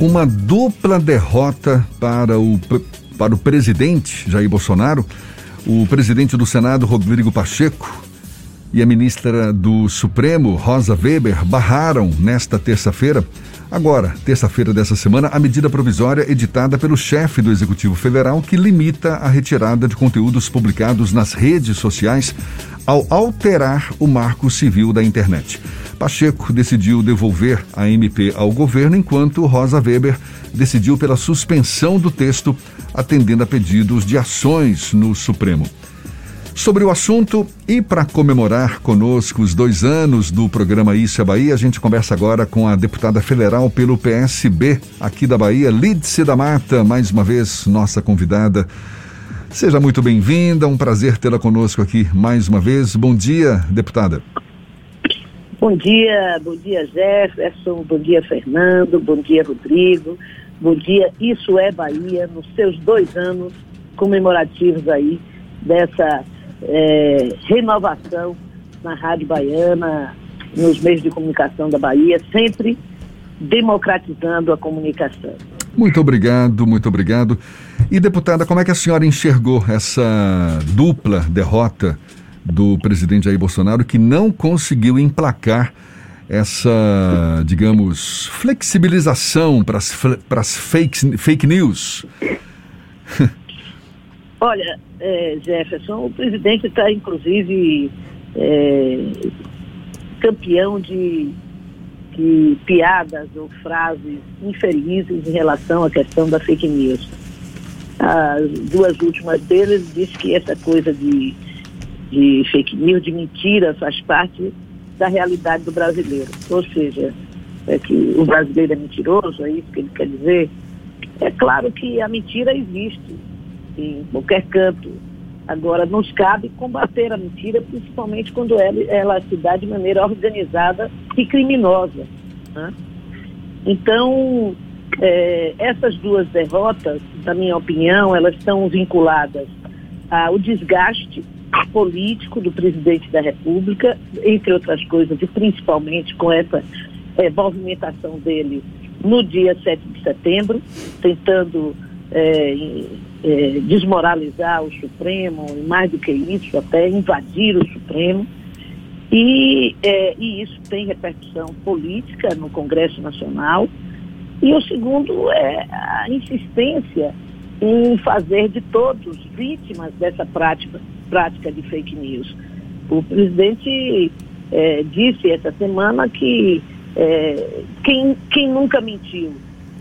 Uma dupla derrota para o, para o presidente Jair Bolsonaro. O presidente do Senado, Rodrigo Pacheco, e a ministra do Supremo, Rosa Weber, barraram nesta terça-feira, agora, terça-feira dessa semana, a medida provisória editada pelo chefe do Executivo Federal que limita a retirada de conteúdos publicados nas redes sociais ao alterar o marco civil da internet. Pacheco decidiu devolver a MP ao governo, enquanto Rosa Weber decidiu pela suspensão do texto, atendendo a pedidos de ações no Supremo. Sobre o assunto e para comemorar conosco os dois anos do programa Isso é Bahia, a gente conversa agora com a deputada federal pelo PSB aqui da Bahia, Lídice da Mata, mais uma vez nossa convidada. Seja muito bem-vinda, um prazer tê-la conosco aqui mais uma vez. Bom dia, deputada. Bom dia, bom dia Jefferson, bom dia Fernando, bom dia Rodrigo, bom dia Isso é Bahia, nos seus dois anos comemorativos aí dessa é, renovação na Rádio Baiana, nos meios de comunicação da Bahia, sempre democratizando a comunicação. Muito obrigado, muito obrigado. E, deputada, como é que a senhora enxergou essa dupla derrota do presidente Jair Bolsonaro que não conseguiu emplacar essa, digamos, flexibilização para as fake, fake news? Olha, é, Jefferson, o presidente está, inclusive, é, campeão de, de piadas ou frases infelizes em relação à questão da fake news. As duas últimas deles diz que essa coisa de, de fake news, de mentira, faz parte da realidade do brasileiro. Ou seja, é que o brasileiro é mentiroso, é isso que ele quer dizer. É claro que a mentira existe em qualquer canto. Agora, nos cabe combater a mentira, principalmente quando ela, ela se dá de maneira organizada e criminosa. Né? Então, é, essas duas derrotas, na minha opinião, elas estão vinculadas ao desgaste político do presidente da República, entre outras coisas, e principalmente com essa é, movimentação dele no dia 7 de setembro, tentando é, é, desmoralizar o Supremo, e mais do que isso, até invadir o Supremo. E, é, e isso tem repercussão política no Congresso Nacional. E o segundo é a insistência em fazer de todos vítimas dessa prática, prática de fake news. O presidente é, disse essa semana que é, quem, quem nunca mentiu,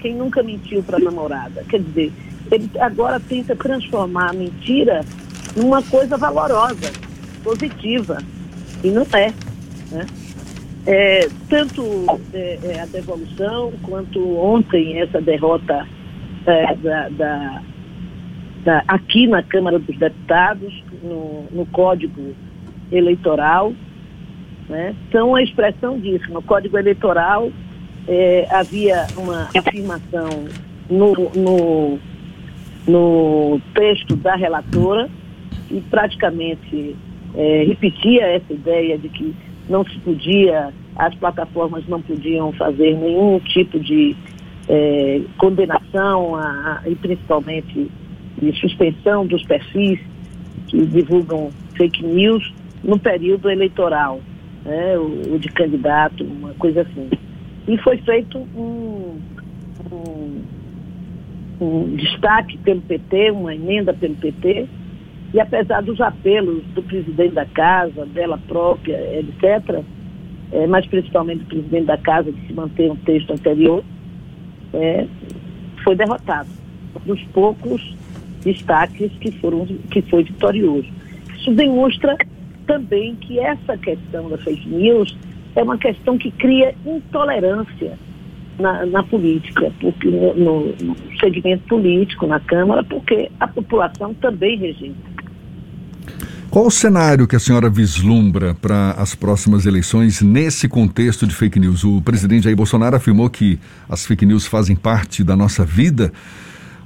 quem nunca mentiu para a namorada, quer dizer, ele agora tenta transformar a mentira numa coisa valorosa, positiva. E não é. Né? é tanto é, é, a devolução quanto ontem essa derrota é, da, da, da, aqui na Câmara dos Deputados, no, no Código Eleitoral, né, são a expressão disso. No Código Eleitoral é, havia uma afirmação no, no no texto da relatora e praticamente é, repetia essa ideia de que não se podia, as plataformas não podiam fazer nenhum tipo de é, condenação a, a, e principalmente de suspensão dos perfis que divulgam fake news no período eleitoral, né, o, o de candidato, uma coisa assim. E foi feito um um destaque pelo PT, uma emenda pelo PT, e apesar dos apelos do presidente da casa, dela própria, etc., é, mas principalmente do presidente da casa, de se manter um texto anterior, é, foi derrotado. Dos poucos destaques que, foram, que foi vitorioso. Isso demonstra também que essa questão da fake news é uma questão que cria intolerância na, na política, porque no, no, segmento político, na Câmara, porque a população também rejeita. Qual o cenário que a senhora vislumbra para as próximas eleições nesse contexto de fake news? O presidente Jair Bolsonaro afirmou que as fake news fazem parte da nossa vida,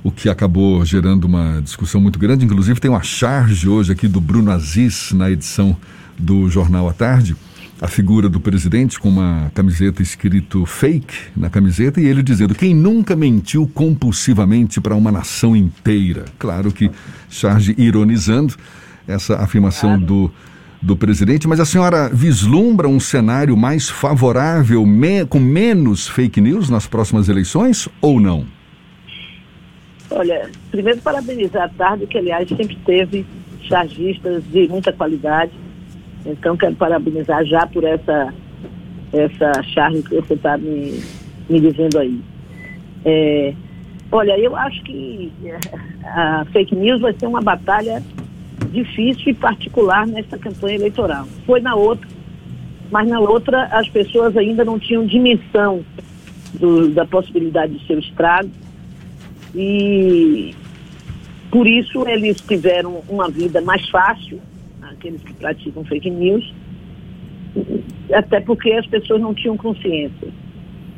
o que acabou gerando uma discussão muito grande. Inclusive, tem uma charge hoje aqui do Bruno Aziz na edição do Jornal à Tarde a figura do presidente com uma camiseta escrito fake na camiseta e ele dizendo quem nunca mentiu compulsivamente para uma nação inteira. Claro que charge ironizando essa afirmação claro. do, do presidente, mas a senhora vislumbra um cenário mais favorável, me, com menos fake news nas próximas eleições ou não? Olha, primeiro parabenizar a tarde, que aliás sempre teve chargistas de muita qualidade então, quero parabenizar já por essa, essa charge que você está me, me dizendo aí. É, olha, eu acho que a fake news vai ser uma batalha difícil e particular nessa campanha eleitoral. Foi na outra, mas na outra as pessoas ainda não tinham dimensão do, da possibilidade de seu estrago e por isso eles tiveram uma vida mais fácil aqueles que praticam fake news, até porque as pessoas não tinham consciência.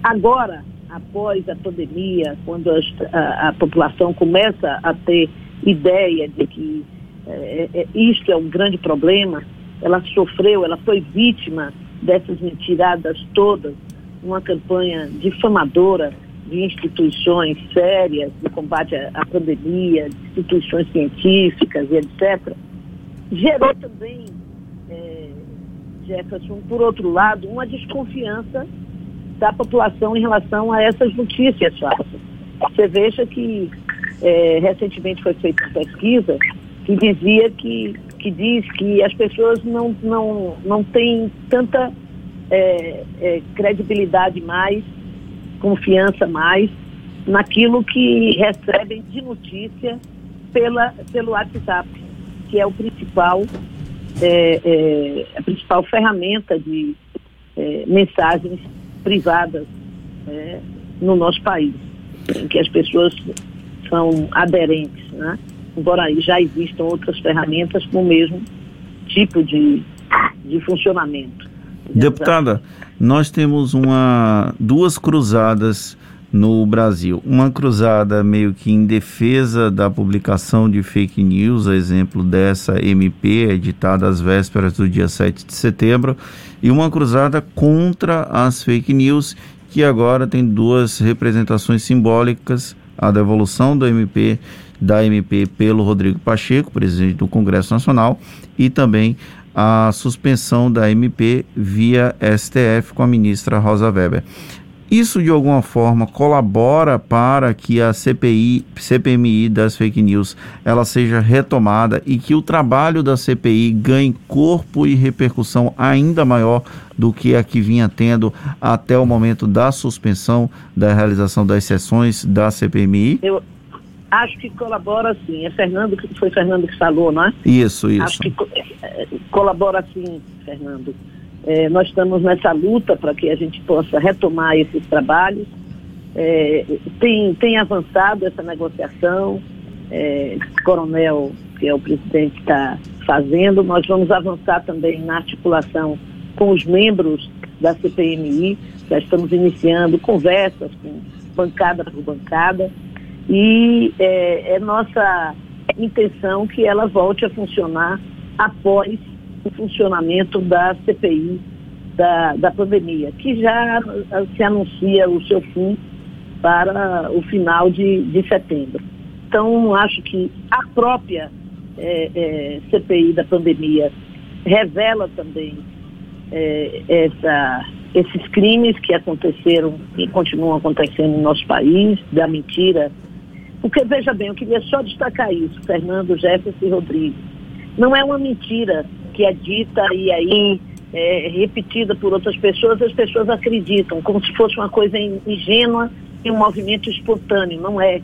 Agora, após a pandemia, quando a, a, a população começa a ter ideia de que é, é, isto é um grande problema, ela sofreu, ela foi vítima dessas mentiradas todas, uma campanha difamadora de instituições sérias de combate à, pandemia, de instituições científicas e etc gerou também, é, Jefferson, por outro lado, uma desconfiança da população em relação a essas notícias falsas. Você veja que é, recentemente foi feita uma pesquisa que dizia que, que diz que as pessoas não, não, não têm tanta é, é, credibilidade mais, confiança mais naquilo que recebem de notícia pela, pelo WhatsApp que é o principal, é, é, a principal ferramenta de é, mensagens privadas é, no nosso país, em que as pessoas são aderentes, né? embora já existam outras ferramentas com o mesmo tipo de, de funcionamento. Deputada, nós temos uma, duas cruzadas no Brasil. Uma cruzada meio que em defesa da publicação de fake news, a exemplo dessa MP, editada às vésperas do dia 7 de setembro, e uma cruzada contra as fake news, que agora tem duas representações simbólicas, a devolução do MP da MP pelo Rodrigo Pacheco, presidente do Congresso Nacional, e também a suspensão da MP via STF com a ministra Rosa Weber. Isso de alguma forma colabora para que a CPI, CPMI das fake news, ela seja retomada e que o trabalho da CPI ganhe corpo e repercussão ainda maior do que a que vinha tendo até o momento da suspensão da realização das sessões da CPMI? Eu acho que colabora sim. É Fernando que foi Fernando que falou, não é? Isso, isso. Acho que é, colabora sim, Fernando. É, nós estamos nessa luta para que a gente possa retomar esses trabalhos. É, tem, tem avançado essa negociação, é, Coronel, que é o presidente, está fazendo. Nós vamos avançar também na articulação com os membros da CPMI. Já estamos iniciando conversas com bancada por bancada. E é, é nossa intenção que ela volte a funcionar após o funcionamento da CPI da, da pandemia, que já se anuncia o seu fim para o final de, de setembro. Então, acho que a própria é, é, CPI da pandemia revela também é, essa, esses crimes que aconteceram e continuam acontecendo no nosso país, da mentira. Porque, veja bem, eu queria só destacar isso, Fernando, Jefferson e Rodrigo. Não é uma mentira que é dita e aí é, repetida por outras pessoas, as pessoas acreditam, como se fosse uma coisa ingênua e um movimento espontâneo. Não é.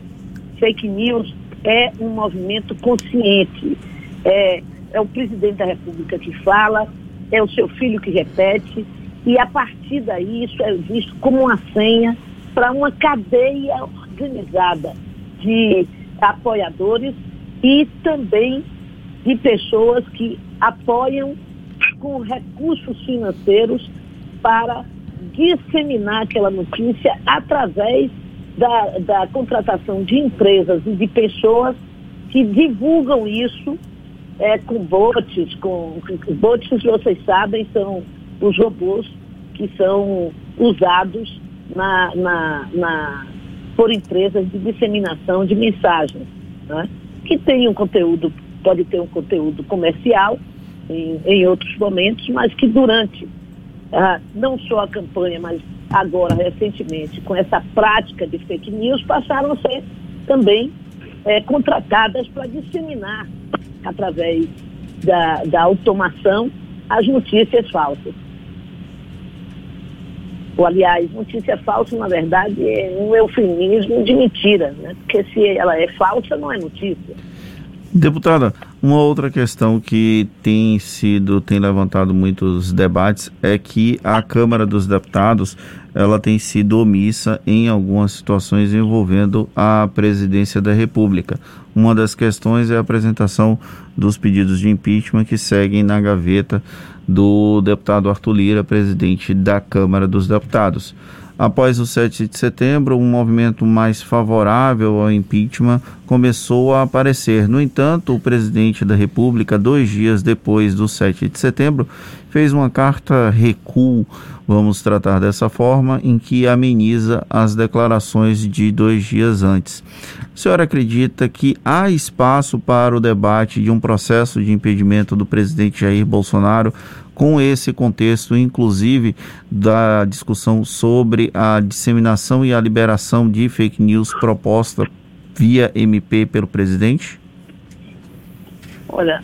Fake news é um movimento consciente. É, é o presidente da República que fala, é o seu filho que repete, e a partir daí isso é visto como uma senha para uma cadeia organizada de apoiadores e também de pessoas que apoiam com recursos financeiros para disseminar aquela notícia através da, da contratação de empresas e de pessoas que divulgam isso é, com bots, com, com bots, vocês sabem, são os robôs que são usados na, na, na, por empresas de disseminação de mensagens, né? que tem um conteúdo, pode ter um conteúdo comercial em, em outros momentos, mas que durante ah, não só a campanha, mas agora recentemente com essa prática de fake news passaram a ser também é, contratadas para disseminar através da, da automação as notícias falsas. Ou, aliás, notícia falsa, na verdade, é um eufemismo de mentira, né? porque se ela é falsa, não é notícia. Deputada, uma outra questão que tem sido, tem levantado muitos debates é que a Câmara dos Deputados ela tem sido omissa em algumas situações envolvendo a presidência da República. Uma das questões é a apresentação dos pedidos de impeachment que seguem na gaveta do deputado Arthur Lira, presidente da Câmara dos Deputados. Após o 7 de setembro, um movimento mais favorável ao impeachment começou a aparecer. No entanto, o presidente da República, dois dias depois do 7 de setembro, fez uma carta recuo, vamos tratar dessa forma, em que ameniza as declarações de dois dias antes. A senhora acredita que há espaço para o debate de um processo de impedimento do presidente Jair Bolsonaro com esse contexto, inclusive da discussão sobre a disseminação e a liberação de fake news proposta via MP pelo presidente? Olha,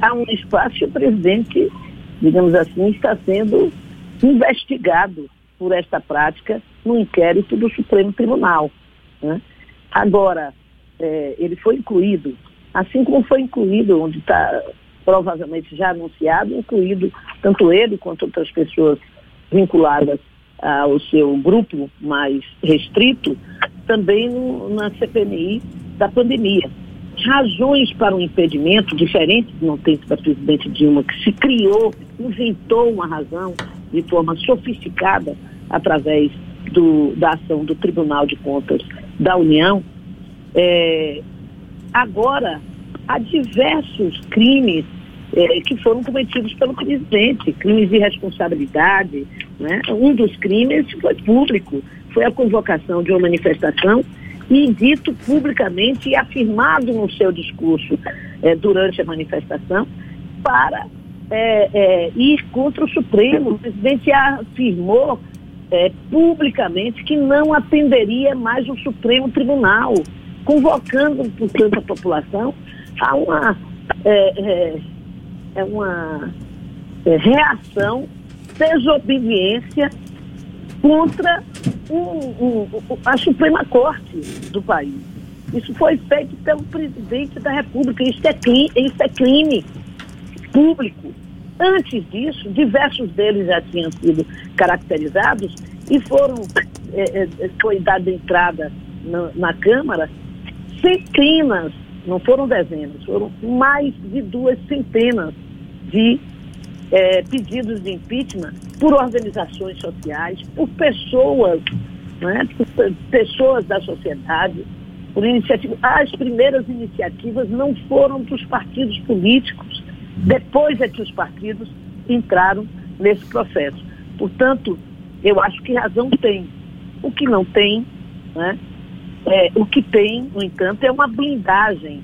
há um espaço e o presidente, digamos assim, está sendo investigado por esta prática no inquérito do Supremo Tribunal. Né? Agora, é, ele foi incluído, assim como foi incluído, onde está provavelmente já anunciado, incluído tanto ele quanto outras pessoas vinculadas ao seu grupo mais restrito, também no, na CPMI da pandemia. Razões para um impedimento, diferente do não tem da presidente Dilma, que se criou, inventou uma razão de forma sofisticada através do, da ação do Tribunal de Contas da União, é, agora há diversos crimes é, que foram cometidos pelo presidente, crimes de responsabilidade. Né? Um dos crimes foi público, foi a convocação de uma manifestação e dito publicamente e afirmado no seu discurso é, durante a manifestação para é, é ir contra o Supremo. O presidente afirmou é, publicamente que não atenderia mais o Supremo Tribunal, convocando, portanto, a população há uma, é, é, é uma é, reação, desobediência contra um, um, a Suprema Corte do país. Isso foi feito pelo presidente da República. Isso é, crime, isso é crime público. Antes disso, diversos deles já tinham sido caracterizados e foram é, é, foi dada entrada na, na Câmara centenas não foram dezenas, foram mais de duas centenas de é, pedidos de impeachment por organizações sociais, por pessoas, né, por pessoas da sociedade, por iniciativa. As primeiras iniciativas não foram dos partidos políticos, depois é que os partidos entraram nesse processo. Portanto, eu acho que razão tem. O que não tem, né, é, o que tem, no entanto, é uma blindagem.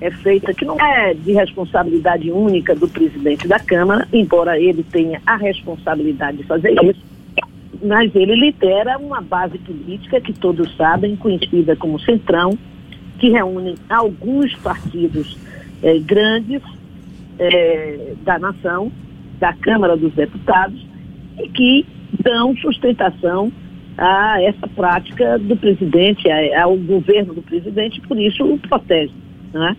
É feita que não é de responsabilidade única do presidente da Câmara, embora ele tenha a responsabilidade de fazer isso, mas ele lidera uma base política que todos sabem, conhecida como Centrão, que reúne alguns partidos é, grandes é, da nação, da Câmara dos Deputados, e que dão sustentação a essa prática do presidente, ao governo do presidente, por isso o protege. Né?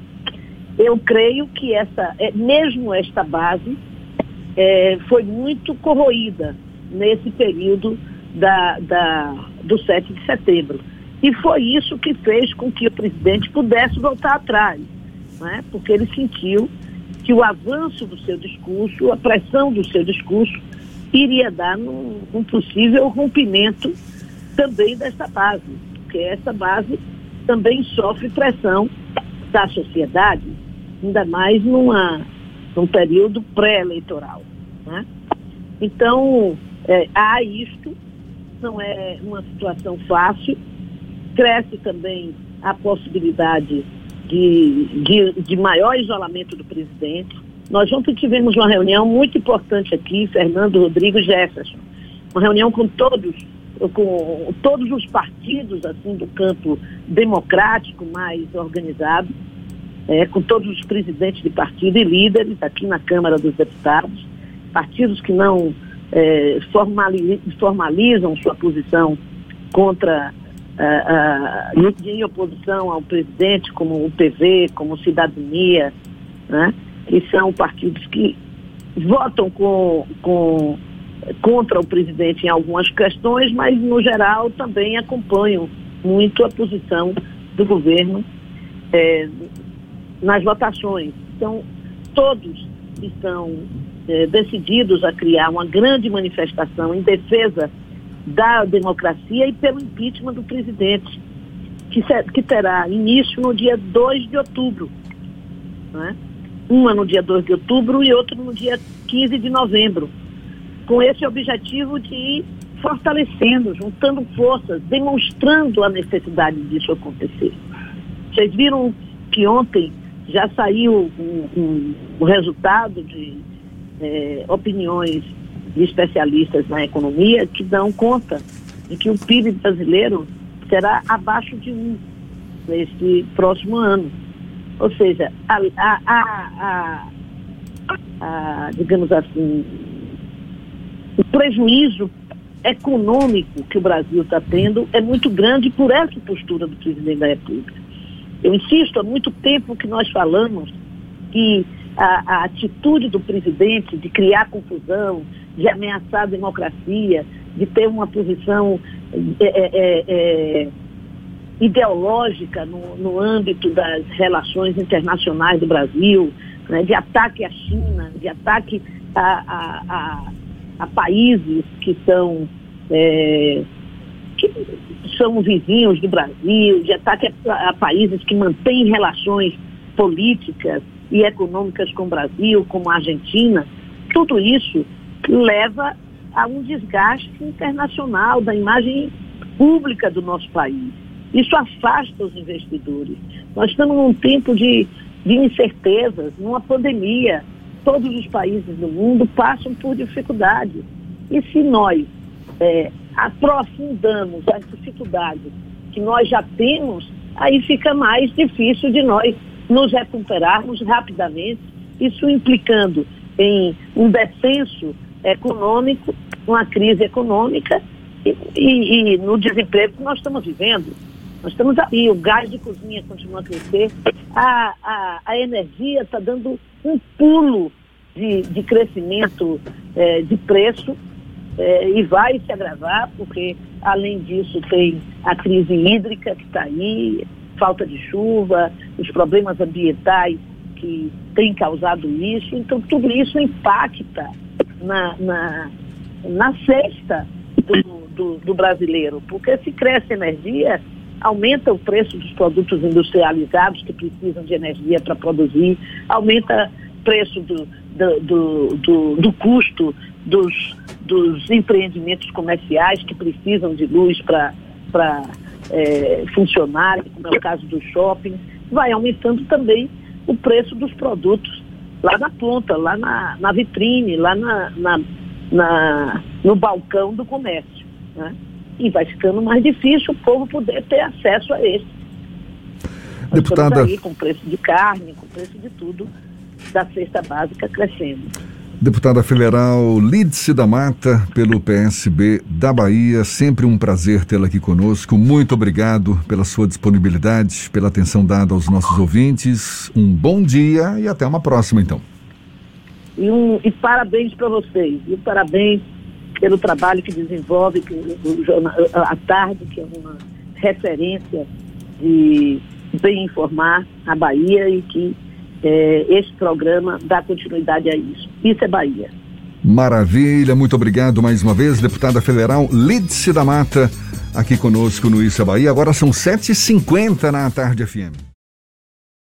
Eu creio que essa, é, mesmo esta base é, foi muito corroída nesse período da, da, do 7 de setembro. E foi isso que fez com que o presidente pudesse voltar atrás, né? porque ele sentiu que o avanço do seu discurso, a pressão do seu discurso, iria dar num, um possível rompimento também dessa base, porque essa base também sofre pressão da sociedade, ainda mais numa, num período pré-eleitoral. Né? Então, é, há isto, não é uma situação fácil, cresce também a possibilidade de, de, de maior isolamento do presidente. Nós ontem tivemos uma reunião muito importante aqui, Fernando Rodrigo Jefferson, uma reunião com todos, com todos os partidos assim do campo democrático mais organizado, é, com todos os presidentes de partido e líderes aqui na Câmara dos Deputados, partidos que não é, formalizam sua posição contra uh, em oposição ao presidente, como o PV, como Cidadania, né? Que são partidos que votam com, com, contra o presidente em algumas questões, mas no geral também acompanham muito a posição do governo é, nas votações. Então, todos estão é, decididos a criar uma grande manifestação em defesa da democracia e pelo impeachment do presidente, que, que terá início no dia 2 de outubro. Né? Uma no dia 2 de outubro e outra no dia 15 de novembro. Com esse objetivo de ir fortalecendo, juntando forças, demonstrando a necessidade disso acontecer. Vocês viram que ontem já saiu o um, um, um resultado de é, opiniões de especialistas na economia que dão conta de que o PIB brasileiro será abaixo de um neste próximo ano. Ou seja, a, a, a, digamos assim, o prejuízo econômico que o Brasil está tendo é muito grande por essa postura do presidente da República. Eu insisto, há muito tempo que nós falamos que a, a atitude do presidente de criar confusão, de ameaçar a democracia, de ter uma posição é, é, é, é, ideológica no, no, âmbito das relações internacionais do Brasil, né, de ataque à China, de ataque a, a, a, a países que são, é, que são vizinhos do Brasil, de ataque a, países que mantêm relações políticas e econômicas com o Brasil, como a Argentina, tudo isso leva a um desgaste internacional da imagem pública do nosso país. Isso afasta os investidores. Nós estamos num tempo de, de incertezas, numa pandemia. Todos os países do mundo passam por dificuldades. E se nós é, aprofundamos as dificuldades que nós já temos, aí fica mais difícil de nós nos recuperarmos rapidamente, isso implicando em um descenso econômico, uma crise econômica e, e, e, no desemprego que nós estamos vivendo. Nós estamos aí, o gás de cozinha continua a crescer, a, a, a energia está dando um pulo de, de crescimento é, de preço é, e vai se agravar, porque além disso tem a crise hídrica que está aí, falta de chuva, os problemas ambientais que têm causado isso. Então, tudo isso impacta na, na, na cesta do, do, do brasileiro, porque se cresce energia, aumenta o preço dos produtos industrializados que precisam de energia para produzir, aumenta o preço do, do, do, do, do custo dos, dos empreendimentos comerciais que precisam de luz para é, funcionar, como é o caso do shopping, vai aumentando também o preço dos produtos lá na ponta, lá na, na vitrine, lá na, na, na, no balcão do comércio. Né? E vai ficando mais difícil o povo poder ter acesso a esse. Deputada... aí com preço de carne, com preço de tudo, da cesta básica crescendo. Deputada Federal Lídice da Mata, pelo PSB da Bahia, sempre um prazer tê-la aqui conosco. Muito obrigado pela sua disponibilidade, pela atenção dada aos nossos ouvintes. Um bom dia e até uma próxima, então. E, um, e parabéns para vocês. E parabéns pelo trabalho que desenvolve que o, a tarde, que é uma referência de bem informar a Bahia e que é, este programa dá continuidade a isso. Isso é Bahia. Maravilha, muito obrigado mais uma vez, deputada federal Lídice da Mata, aqui conosco no Isso é Bahia. Agora são 7h50 na tarde FM.